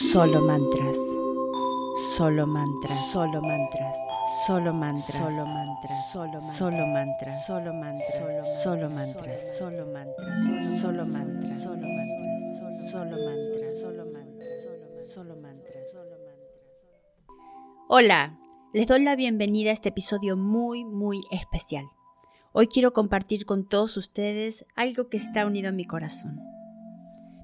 Solo mantras. Solo mantras. Solo mantras. Solo mantras. Solo mantras. Solo solo mantras. Solo mantras. Solo mantras. Solo mantras. Solo mantras. Solo mantras. Solo mantras. Solo mantras. Solo mantras. Hola, les doy la bienvenida a este episodio muy, muy especial. Hoy quiero compartir con todos ustedes algo que está unido a mi corazón.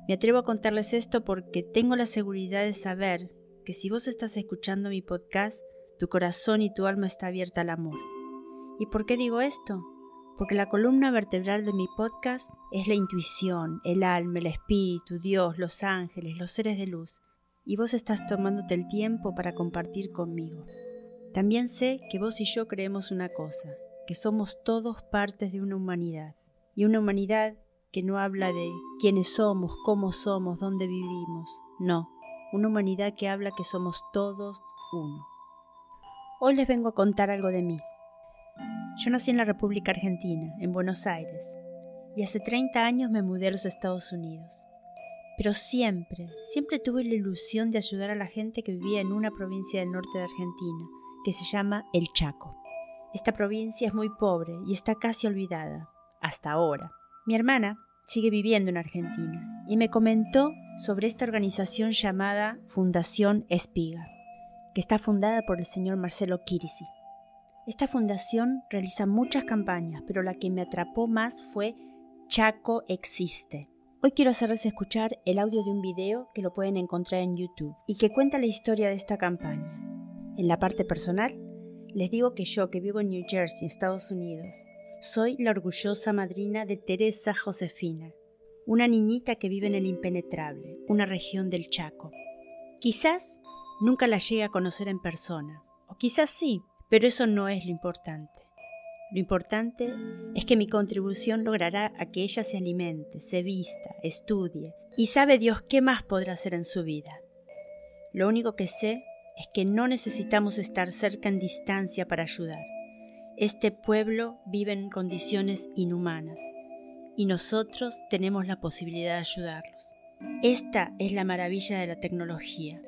Me atrevo a contarles esto porque tengo la seguridad de saber que si vos estás escuchando mi podcast, tu corazón y tu alma está abierta al amor. ¿Y por qué digo esto? Porque la columna vertebral de mi podcast es la intuición, el alma, el espíritu, Dios, los ángeles, los seres de luz, y vos estás tomándote el tiempo para compartir conmigo. También sé que vos y yo creemos una cosa, que somos todos partes de una humanidad, y una humanidad que no habla de quiénes somos, cómo somos, dónde vivimos. No, una humanidad que habla que somos todos uno. Hoy les vengo a contar algo de mí. Yo nací en la República Argentina, en Buenos Aires, y hace 30 años me mudé a los Estados Unidos. Pero siempre, siempre tuve la ilusión de ayudar a la gente que vivía en una provincia del norte de Argentina, que se llama El Chaco. Esta provincia es muy pobre y está casi olvidada, hasta ahora. Mi hermana, sigue viviendo en Argentina y me comentó sobre esta organización llamada Fundación Espiga, que está fundada por el señor Marcelo Kirisi. Esta fundación realiza muchas campañas, pero la que me atrapó más fue Chaco Existe. Hoy quiero hacerles escuchar el audio de un video que lo pueden encontrar en YouTube y que cuenta la historia de esta campaña. En la parte personal, les digo que yo, que vivo en New Jersey, Estados Unidos, soy la orgullosa madrina de Teresa Josefina, una niñita que vive en el impenetrable, una región del Chaco. Quizás nunca la llegue a conocer en persona, o quizás sí, pero eso no es lo importante. Lo importante es que mi contribución logrará que ella se alimente, se vista, estudie, y sabe Dios qué más podrá hacer en su vida. Lo único que sé es que no necesitamos estar cerca en distancia para ayudar. Este pueblo vive en condiciones inhumanas y nosotros tenemos la posibilidad de ayudarlos. Esta es la maravilla de la tecnología.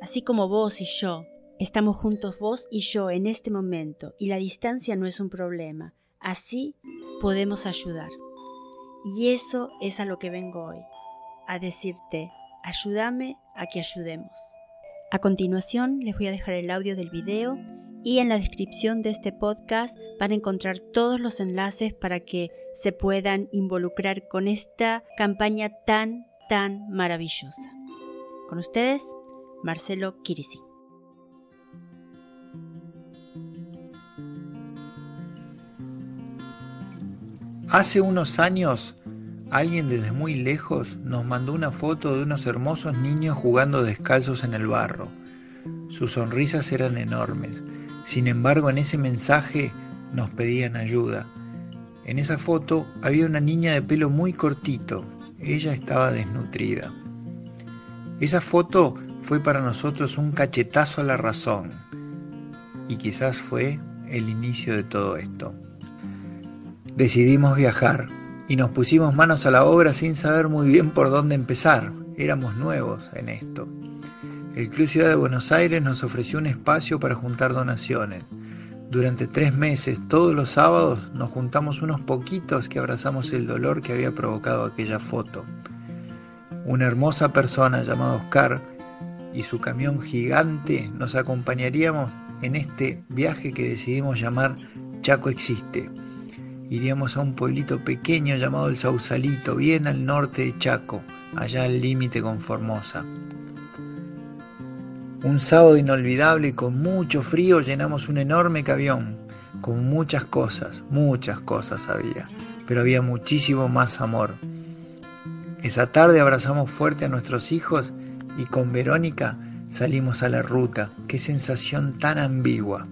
Así como vos y yo, estamos juntos vos y yo en este momento y la distancia no es un problema. Así podemos ayudar. Y eso es a lo que vengo hoy, a decirte, ayúdame a que ayudemos. A continuación les voy a dejar el audio del video y en la descripción de este podcast van a encontrar todos los enlaces para que se puedan involucrar con esta campaña tan, tan maravillosa. Con ustedes, Marcelo Kirisi. Hace unos años, alguien desde muy lejos nos mandó una foto de unos hermosos niños jugando descalzos en el barro. Sus sonrisas eran enormes sin embargo, en ese mensaje nos pedían ayuda. En esa foto había una niña de pelo muy cortito. Ella estaba desnutrida. Esa foto fue para nosotros un cachetazo a la razón y quizás fue el inicio de todo esto. Decidimos viajar y nos pusimos manos a la obra sin saber muy bien por dónde empezar. Éramos nuevos en esto. El Club Ciudad de Buenos Aires nos ofreció un espacio para juntar donaciones. Durante tres meses, todos los sábados, nos juntamos unos poquitos que abrazamos el dolor que había provocado aquella foto. Una hermosa persona llamada Oscar y su camión gigante nos acompañaríamos en este viaje que decidimos llamar Chaco Existe. Iríamos a un pueblito pequeño llamado El Sausalito, bien al norte de Chaco, allá al límite con Formosa. Un sábado inolvidable y con mucho frío llenamos un enorme camión, con muchas cosas, muchas cosas había, pero había muchísimo más amor. Esa tarde abrazamos fuerte a nuestros hijos y con Verónica salimos a la ruta. Qué sensación tan ambigua.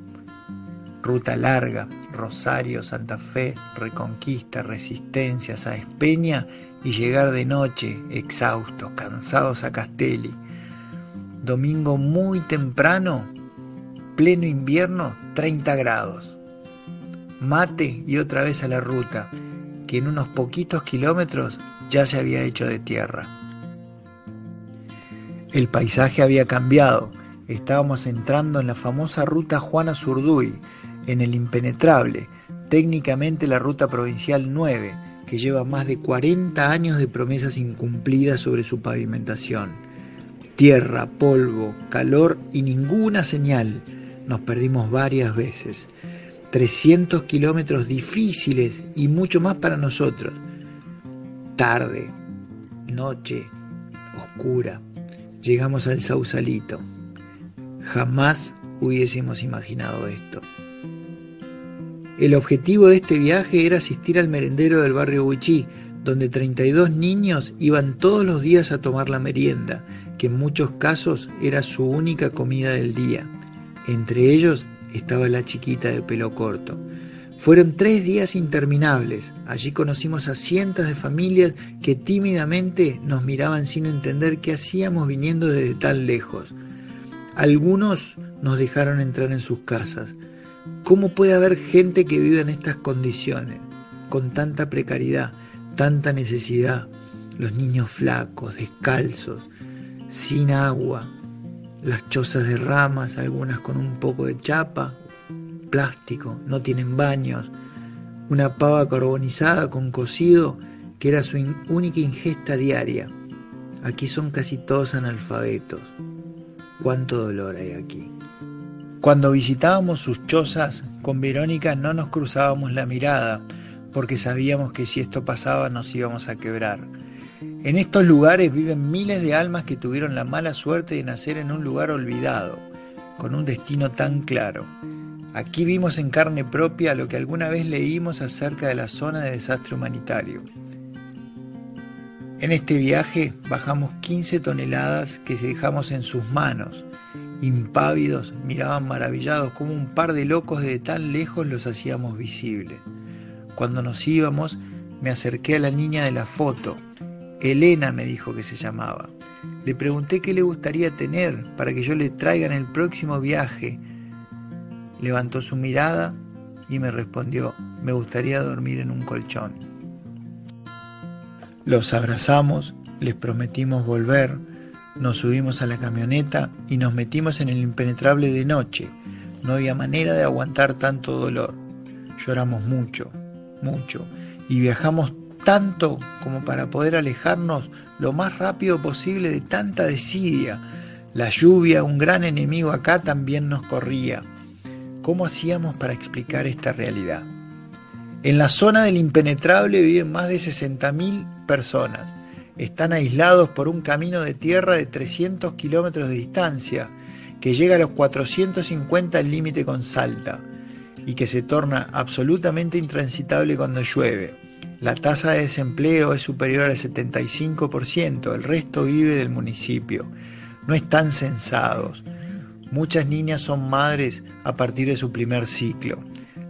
Ruta larga, Rosario, Santa Fe, Reconquista, Resistencia, Sáenz Peña y llegar de noche, exhaustos, cansados a Castelli domingo muy temprano, pleno invierno, 30 grados. Mate y otra vez a la ruta, que en unos poquitos kilómetros ya se había hecho de tierra. El paisaje había cambiado. Estábamos entrando en la famosa ruta Juana Zurduy, en el impenetrable, técnicamente la ruta provincial 9, que lleva más de 40 años de promesas incumplidas sobre su pavimentación. Tierra, polvo, calor y ninguna señal. Nos perdimos varias veces. 300 kilómetros difíciles y mucho más para nosotros. Tarde, noche, oscura. Llegamos al Sausalito. Jamás hubiésemos imaginado esto. El objetivo de este viaje era asistir al merendero del barrio Huichí, donde 32 niños iban todos los días a tomar la merienda, que en muchos casos era su única comida del día. Entre ellos estaba la chiquita de pelo corto. Fueron tres días interminables. Allí conocimos a cientos de familias que tímidamente nos miraban sin entender qué hacíamos viniendo desde tan lejos. Algunos nos dejaron entrar en sus casas, ¿Cómo puede haber gente que vive en estas condiciones, con tanta precariedad, tanta necesidad? Los niños flacos, descalzos, sin agua, las chozas de ramas, algunas con un poco de chapa, plástico, no tienen baños, una pava carbonizada con cocido que era su única ingesta diaria. Aquí son casi todos analfabetos. Cuánto dolor hay aquí. Cuando visitábamos sus chozas, con Verónica no nos cruzábamos la mirada, porque sabíamos que si esto pasaba nos íbamos a quebrar. En estos lugares viven miles de almas que tuvieron la mala suerte de nacer en un lugar olvidado, con un destino tan claro. Aquí vimos en carne propia lo que alguna vez leímos acerca de la zona de desastre humanitario. En este viaje bajamos 15 toneladas que dejamos en sus manos impávidos, miraban maravillados como un par de locos de tan lejos los hacíamos visibles. Cuando nos íbamos, me acerqué a la niña de la foto. Elena me dijo que se llamaba. Le pregunté qué le gustaría tener para que yo le traiga en el próximo viaje. Levantó su mirada y me respondió, me gustaría dormir en un colchón. Los abrazamos, les prometimos volver, nos subimos a la camioneta y nos metimos en el impenetrable de noche. No había manera de aguantar tanto dolor. Lloramos mucho, mucho, y viajamos tanto como para poder alejarnos lo más rápido posible de tanta desidia. La lluvia, un gran enemigo acá, también nos corría. ¿Cómo hacíamos para explicar esta realidad? En la zona del impenetrable viven más de 60.000 personas están aislados por un camino de tierra de 300 kilómetros de distancia, que llega a los 450 al límite con Salta, y que se torna absolutamente intransitable cuando llueve. La tasa de desempleo es superior al 75%, el resto vive del municipio. No están censados. Muchas niñas son madres a partir de su primer ciclo.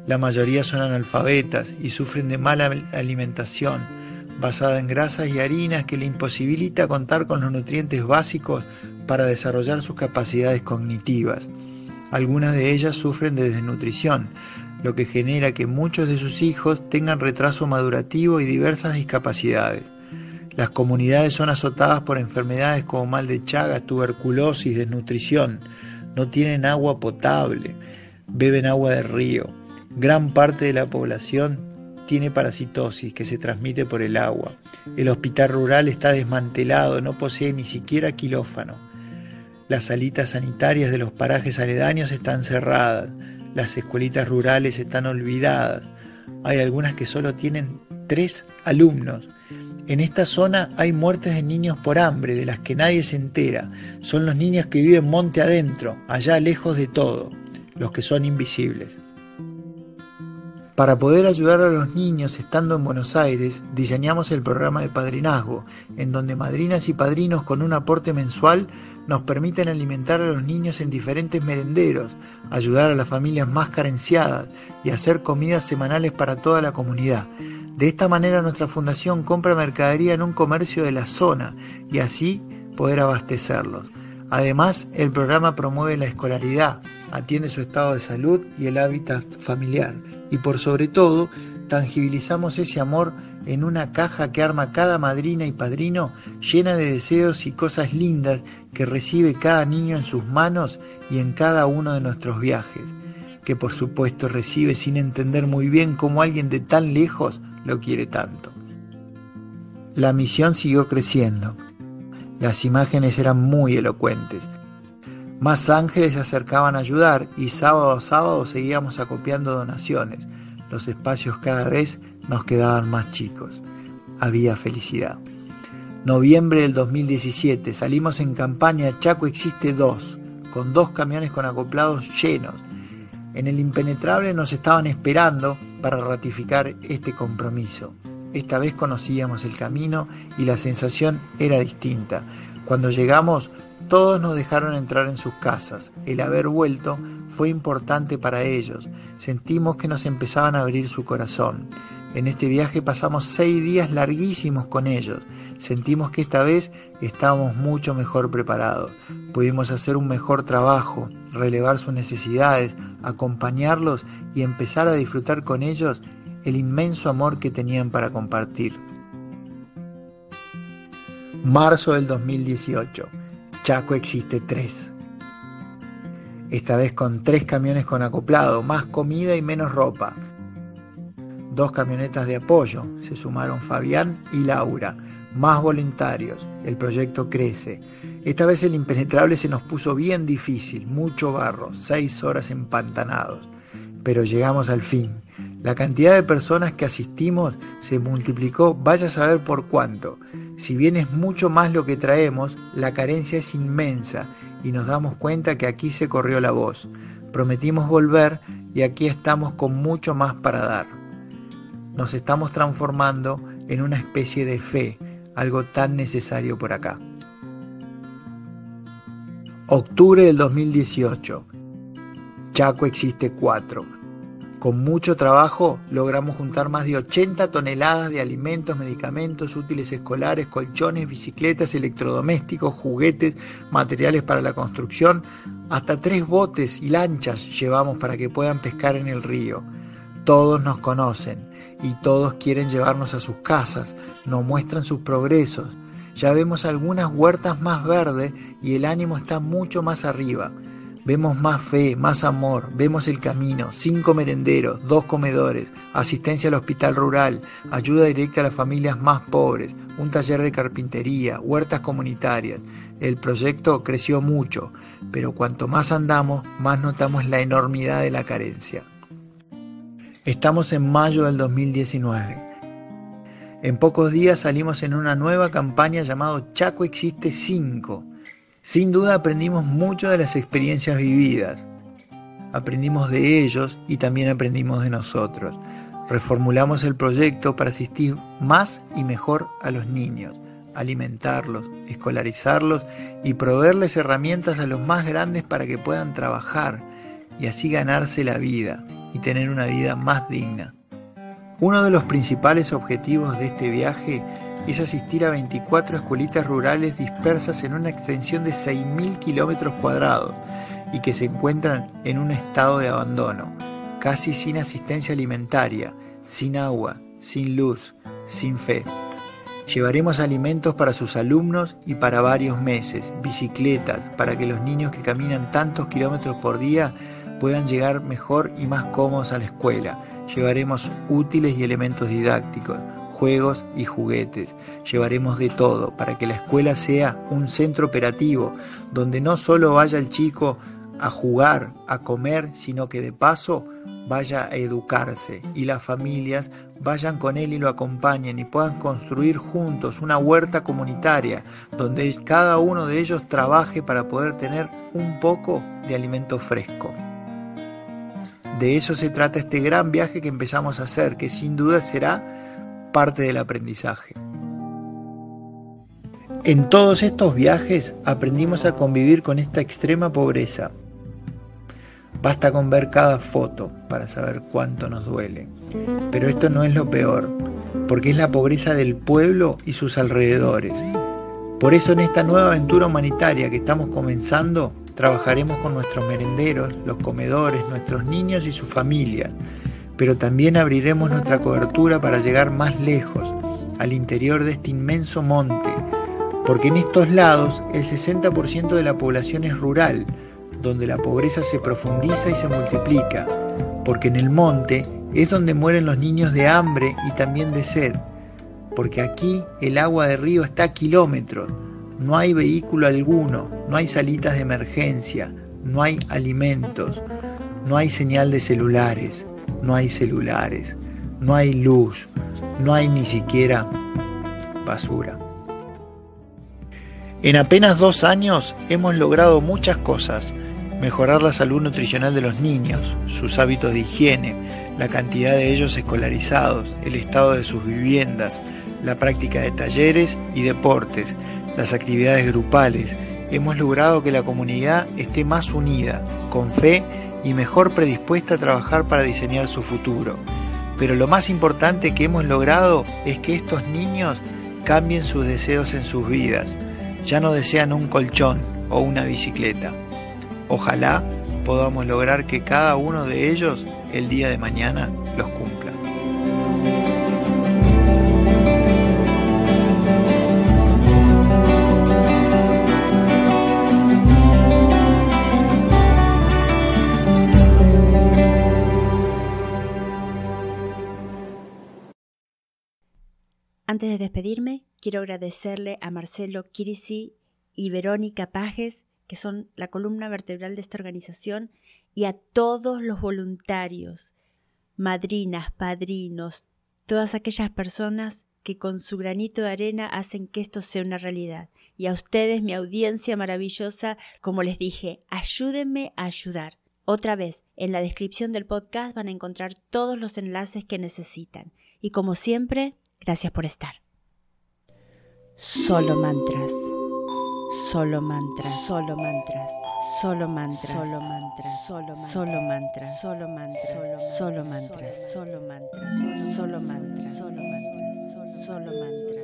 La mayoría son analfabetas y sufren de mala alimentación basada en grasas y harinas que le imposibilita contar con los nutrientes básicos para desarrollar sus capacidades cognitivas. Algunas de ellas sufren de desnutrición, lo que genera que muchos de sus hijos tengan retraso madurativo y diversas discapacidades. Las comunidades son azotadas por enfermedades como mal de Chagas, tuberculosis, desnutrición. No tienen agua potable, beben agua de río. Gran parte de la población tiene parasitosis que se transmite por el agua. El hospital rural está desmantelado, no posee ni siquiera quilófano. Las salitas sanitarias de los parajes aledaños están cerradas. Las escuelitas rurales están olvidadas. Hay algunas que solo tienen tres alumnos. En esta zona hay muertes de niños por hambre, de las que nadie se entera. Son los niños que viven monte adentro, allá lejos de todo, los que son invisibles. Para poder ayudar a los niños estando en Buenos Aires, diseñamos el programa de padrinazgo, en donde madrinas y padrinos con un aporte mensual nos permiten alimentar a los niños en diferentes merenderos, ayudar a las familias más carenciadas y hacer comidas semanales para toda la comunidad. De esta manera nuestra fundación compra mercadería en un comercio de la zona y así poder abastecerlos. Además, el programa promueve la escolaridad, atiende su estado de salud y el hábitat familiar y por sobre todo tangibilizamos ese amor en una caja que arma cada madrina y padrino llena de deseos y cosas lindas que recibe cada niño en sus manos y en cada uno de nuestros viajes, que por supuesto recibe sin entender muy bien cómo alguien de tan lejos lo quiere tanto. La misión siguió creciendo. Las imágenes eran muy elocuentes. Más ángeles se acercaban a ayudar y sábado a sábado seguíamos acopiando donaciones. Los espacios cada vez nos quedaban más chicos. Había felicidad. Noviembre del 2017 salimos en campaña Chaco Existe 2, con dos camiones con acoplados llenos. En el impenetrable nos estaban esperando para ratificar este compromiso. Esta vez conocíamos el camino y la sensación era distinta. Cuando llegamos, todos nos dejaron entrar en sus casas. El haber vuelto fue importante para ellos. Sentimos que nos empezaban a abrir su corazón. En este viaje pasamos seis días larguísimos con ellos. Sentimos que esta vez estábamos mucho mejor preparados. Pudimos hacer un mejor trabajo, relevar sus necesidades, acompañarlos y empezar a disfrutar con ellos el inmenso amor que tenían para compartir. Marzo del 2018. Chaco existe 3. Esta vez con tres camiones con acoplado, más comida y menos ropa. Dos camionetas de apoyo, se sumaron Fabián y Laura, más voluntarios, el proyecto crece. Esta vez el impenetrable se nos puso bien difícil, mucho barro, seis horas empantanados, pero llegamos al fin. La cantidad de personas que asistimos se multiplicó, vaya a saber por cuánto. Si bien es mucho más lo que traemos, la carencia es inmensa y nos damos cuenta que aquí se corrió la voz. Prometimos volver y aquí estamos con mucho más para dar. Nos estamos transformando en una especie de fe, algo tan necesario por acá. Octubre del 2018. Chaco existe 4 con mucho trabajo logramos juntar más de 80 toneladas de alimentos, medicamentos, útiles escolares, colchones, bicicletas, electrodomésticos, juguetes, materiales para la construcción. Hasta tres botes y lanchas llevamos para que puedan pescar en el río. Todos nos conocen y todos quieren llevarnos a sus casas, nos muestran sus progresos. Ya vemos algunas huertas más verdes y el ánimo está mucho más arriba. Vemos más fe, más amor, vemos el camino, cinco merenderos, dos comedores, asistencia al hospital rural, ayuda directa a las familias más pobres, un taller de carpintería, huertas comunitarias. El proyecto creció mucho, pero cuanto más andamos, más notamos la enormidad de la carencia. Estamos en mayo del 2019. En pocos días salimos en una nueva campaña llamado Chaco Existe 5 sin duda aprendimos mucho de las experiencias vividas. Aprendimos de ellos y también aprendimos de nosotros. Reformulamos el proyecto para asistir más y mejor a los niños, alimentarlos, escolarizarlos y proveerles herramientas a los más grandes para que puedan trabajar y así ganarse la vida y tener una vida más digna. Uno de los principales objetivos de este viaje es asistir a 24 escuelitas rurales dispersas en una extensión de 6.000 kilómetros cuadrados y que se encuentran en un estado de abandono, casi sin asistencia alimentaria, sin agua, sin luz, sin fe. Llevaremos alimentos para sus alumnos y para varios meses, bicicletas para que los niños que caminan tantos kilómetros por día puedan llegar mejor y más cómodos a la escuela. Llevaremos útiles y elementos didácticos, juegos y juguetes. Llevaremos de todo para que la escuela sea un centro operativo donde no solo vaya el chico a jugar, a comer, sino que de paso vaya a educarse y las familias vayan con él y lo acompañen y puedan construir juntos una huerta comunitaria donde cada uno de ellos trabaje para poder tener un poco de alimento fresco. De eso se trata este gran viaje que empezamos a hacer, que sin duda será parte del aprendizaje. En todos estos viajes aprendimos a convivir con esta extrema pobreza. Basta con ver cada foto para saber cuánto nos duele. Pero esto no es lo peor, porque es la pobreza del pueblo y sus alrededores. Por eso en esta nueva aventura humanitaria que estamos comenzando, trabajaremos con nuestros merenderos, los comedores, nuestros niños y sus familias pero también abriremos nuestra cobertura para llegar más lejos, al interior de este inmenso monte, porque en estos lados el 60% de la población es rural, donde la pobreza se profundiza y se multiplica, porque en el monte es donde mueren los niños de hambre y también de sed, porque aquí el agua de río está a kilómetros, no hay vehículo alguno, no hay salitas de emergencia, no hay alimentos, no hay señal de celulares, no hay celulares, no hay luz, no hay ni siquiera basura. En apenas dos años hemos logrado muchas cosas. Mejorar la salud nutricional de los niños, sus hábitos de higiene, la cantidad de ellos escolarizados, el estado de sus viviendas, la práctica de talleres y deportes, las actividades grupales. Hemos logrado que la comunidad esté más unida, con fe y mejor predispuesta a trabajar para diseñar su futuro. Pero lo más importante que hemos logrado es que estos niños cambien sus deseos en sus vidas. Ya no desean un colchón o una bicicleta. Ojalá podamos lograr que cada uno de ellos el día de mañana los cumpla. Antes de despedirme, quiero agradecerle a Marcelo Kirisi y Verónica Pajes, que son la columna vertebral de esta organización, y a todos los voluntarios, madrinas, padrinos, todas aquellas personas que con su granito de arena hacen que esto sea una realidad. Y a ustedes, mi audiencia maravillosa, como les dije, ayúdenme a ayudar. Otra vez, en la descripción del podcast van a encontrar todos los enlaces que necesitan. Y como siempre, Gracias por estar. Solo mantras. Solo mantras. Solo mantras. Solo mantras. Solo mantras. Solo mantras. Solo mantras. Solo mantras. Solo mantras. Solo mantras. Solo mantras. Solo mantras. Solo mantras.